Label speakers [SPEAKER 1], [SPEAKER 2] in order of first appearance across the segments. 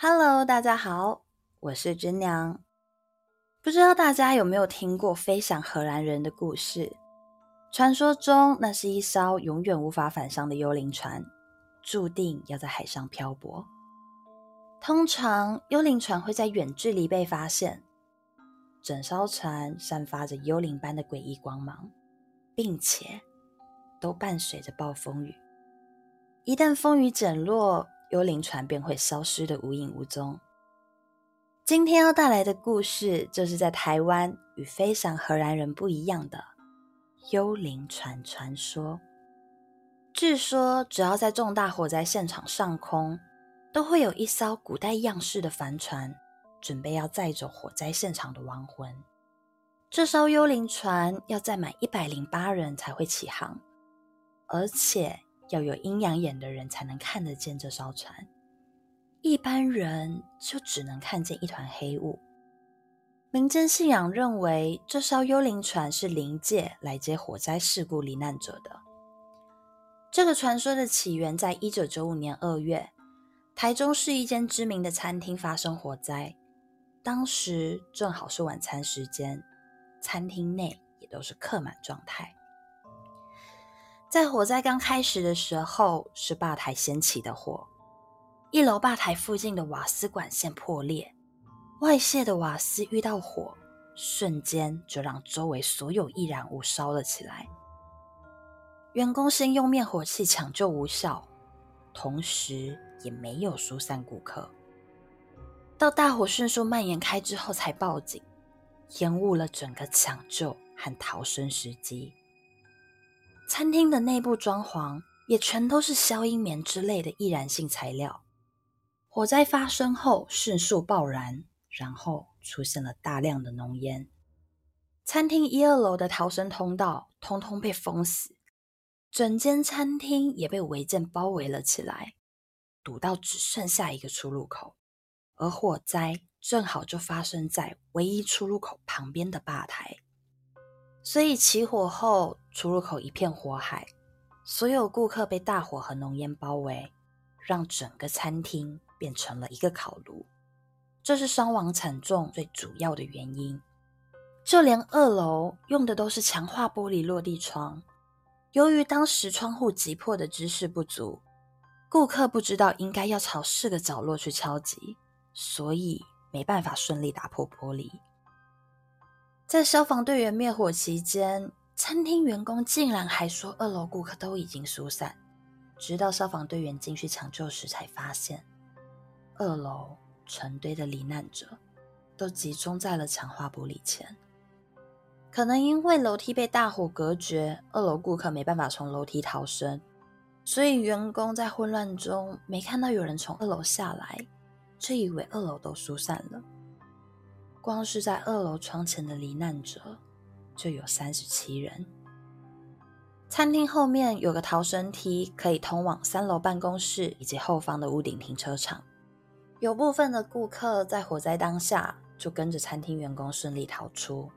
[SPEAKER 1] Hello，大家好，我是君娘。不知道大家有没有听过飞翔荷兰人的故事？传说中，那是一艘永远无法返乡的幽灵船，注定要在海上漂泊。通常，幽灵船会在远距离被发现，整艘船散发着幽灵般的诡异光芒，并且都伴随着暴风雨。一旦风雨减弱，幽灵船便会消失的无影无踪。今天要带来的故事，就是在台湾与非常荷兰人不一样的幽灵船传说。据说，只要在重大火灾现场上空，都会有一艘古代样式的帆船，准备要载走火灾现场的亡魂。这艘幽灵船要载满一百零八人才会起航，而且。要有阴阳眼的人才能看得见这艘船，一般人就只能看见一团黑雾。民间信仰认为，这艘幽灵船是灵界来接火灾事故罹难者的。这个传说的起源在一九九五年二月，台中市一间知名的餐厅发生火灾，当时正好是晚餐时间，餐厅内也都是客满状态。在火灾刚开始的时候，是吧台掀起的火。一楼吧台附近的瓦斯管线破裂，外泄的瓦斯遇到火，瞬间就让周围所有易燃物烧了起来。员工先用灭火器抢救无效，同时也没有疏散顾客。到大火迅速蔓延开之后，才报警，延误了整个抢救和逃生时机。餐厅的内部装潢也全都是消音棉之类的易燃性材料。火灾发生后迅速爆燃，然后出现了大量的浓烟。餐厅一二楼的逃生通道通通被封死，整间餐厅也被违建包围了起来，堵到只剩下一个出入口。而火灾正好就发生在唯一出入口旁边的吧台。所以起火后，出入口一片火海，所有顾客被大火和浓烟包围，让整个餐厅变成了一个烤炉。这是伤亡惨重最主要的原因。就连二楼用的都是强化玻璃落地窗，由于当时窗户急迫的知识不足，顾客不知道应该要朝四个角落去敲击，所以没办法顺利打破玻璃。在消防队员灭火期间，餐厅员工竟然还说二楼顾客都已经疏散。直到消防队员进去抢救时，才发现二楼成堆的罹难者都集中在了强化玻璃前。可能因为楼梯被大火隔绝，二楼顾客没办法从楼梯逃生，所以员工在混乱中没看到有人从二楼下来，却以为二楼都疏散了。光是在二楼窗前的罹难者就有三十七人。餐厅后面有个逃生梯，可以通往三楼办公室以及后方的屋顶停车场。有部分的顾客在火灾当下就跟着餐厅员工顺利逃出，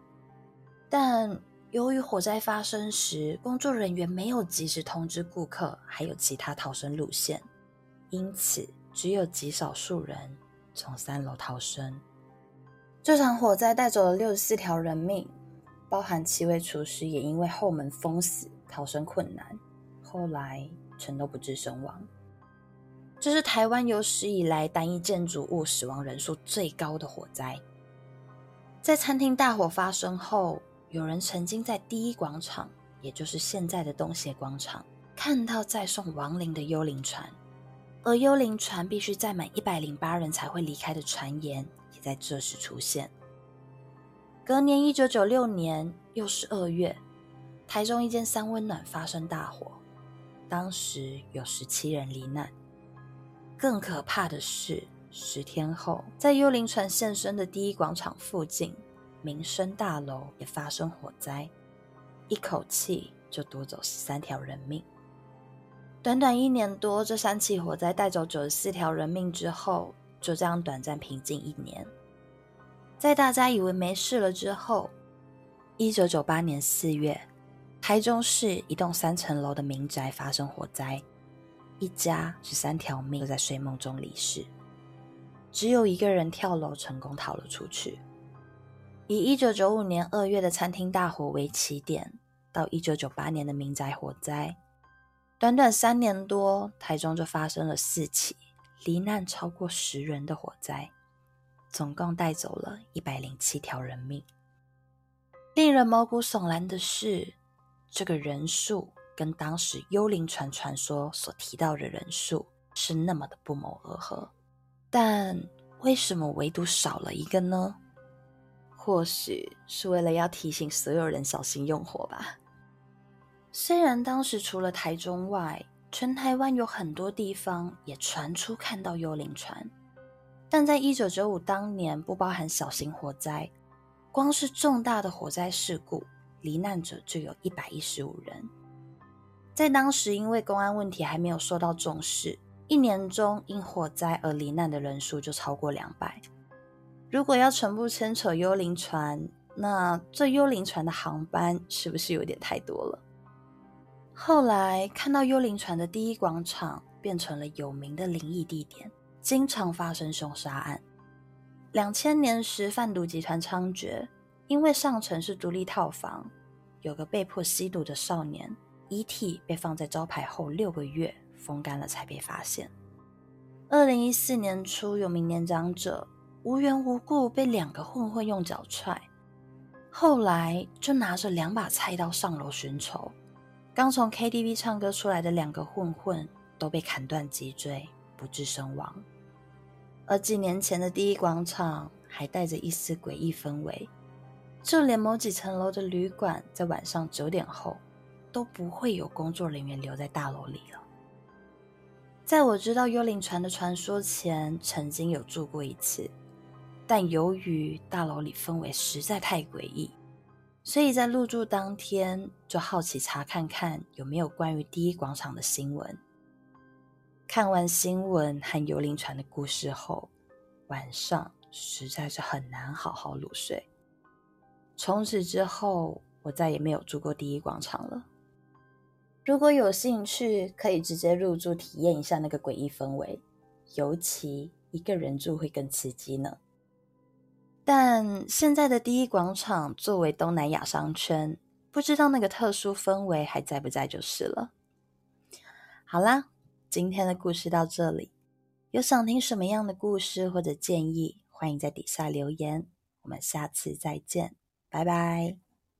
[SPEAKER 1] 但由于火灾发生时工作人员没有及时通知顾客还有其他逃生路线，因此只有极少数人从三楼逃生。这场火灾带走了六十四条人命，包含七位厨师也因为后门封死逃生困难，后来全都不治身亡。这是台湾有史以来单一建筑物死亡人数最高的火灾。在餐厅大火发生后，有人曾经在第一广场，也就是现在的东协广场，看到载送亡灵的幽灵船，而幽灵船必须载满一百零八人才会离开的传言。也在这时出现。隔年一九九六年，又是二月，台中一间三温暖发生大火，当时有十七人罹难。更可怕的是，十天后，在幽灵船现身的第一广场附近，民生大楼也发生火灾，一口气就夺走十三条人命。短短一年多，这三起火灾带走九十四条人命之后。就这样短暂平静一年，在大家以为没事了之后，一九九八年四月，台中市一栋三层楼的民宅发生火灾，一家十三条命都在睡梦中离世。只有一个人跳楼成功逃了出去。以一九九五年二月的餐厅大火为起点，到一九九八年的民宅火灾，短短三年多，台中就发生了四起罹难超过十人的火灾，总共带走了一百零七条人命。令人毛骨悚然的是，这个人数跟当时幽灵船传说所提到的人数是那么的不谋而合。但为什么唯独少了一个呢？或许是为了要提醒所有人小心用火吧。虽然当时除了台中外，全台湾有很多地方也传出看到幽灵船，但在一九九五当年，不包含小型火灾，光是重大的火灾事故，罹难者就有一百一十五人。在当时，因为公安问题还没有受到重视，一年中因火灾而罹难的人数就超过两百。如果要全部牵扯幽灵船，那这幽灵船的航班是不是有点太多了？后来看到幽灵船的第一广场变成了有名的灵异地点，经常发生凶杀案。两千年时贩毒集团猖獗，因为上层是独立套房，有个被迫吸毒的少年遗体被放在招牌后六个月，风干了才被发现。二零一四年初，有名年长者。无缘无故被两个混混用脚踹，后来就拿着两把菜刀上楼寻仇。刚从 KTV 唱歌出来的两个混混都被砍断脊椎，不治身亡。而几年前的第一广场还带着一丝诡异氛围，就连某几层楼的旅馆在晚上九点后都不会有工作人员留在大楼里了。在我知道幽灵船的传说前，曾经有住过一次。但由于大楼里氛围实在太诡异，所以在入住当天就好奇查看看有没有关于第一广场的新闻。看完新闻和幽灵船的故事后，晚上实在是很难好好入睡。从此之后，我再也没有住过第一广场了。如果有兴趣，可以直接入住体验一下那个诡异氛围，尤其一个人住会更刺激呢。但现在的第一广场作为东南亚商圈，不知道那个特殊氛围还在不在就是了。好啦，今天的故事到这里，有想听什么样的故事或者建议，欢迎在底下留言。我们下次再见，拜拜。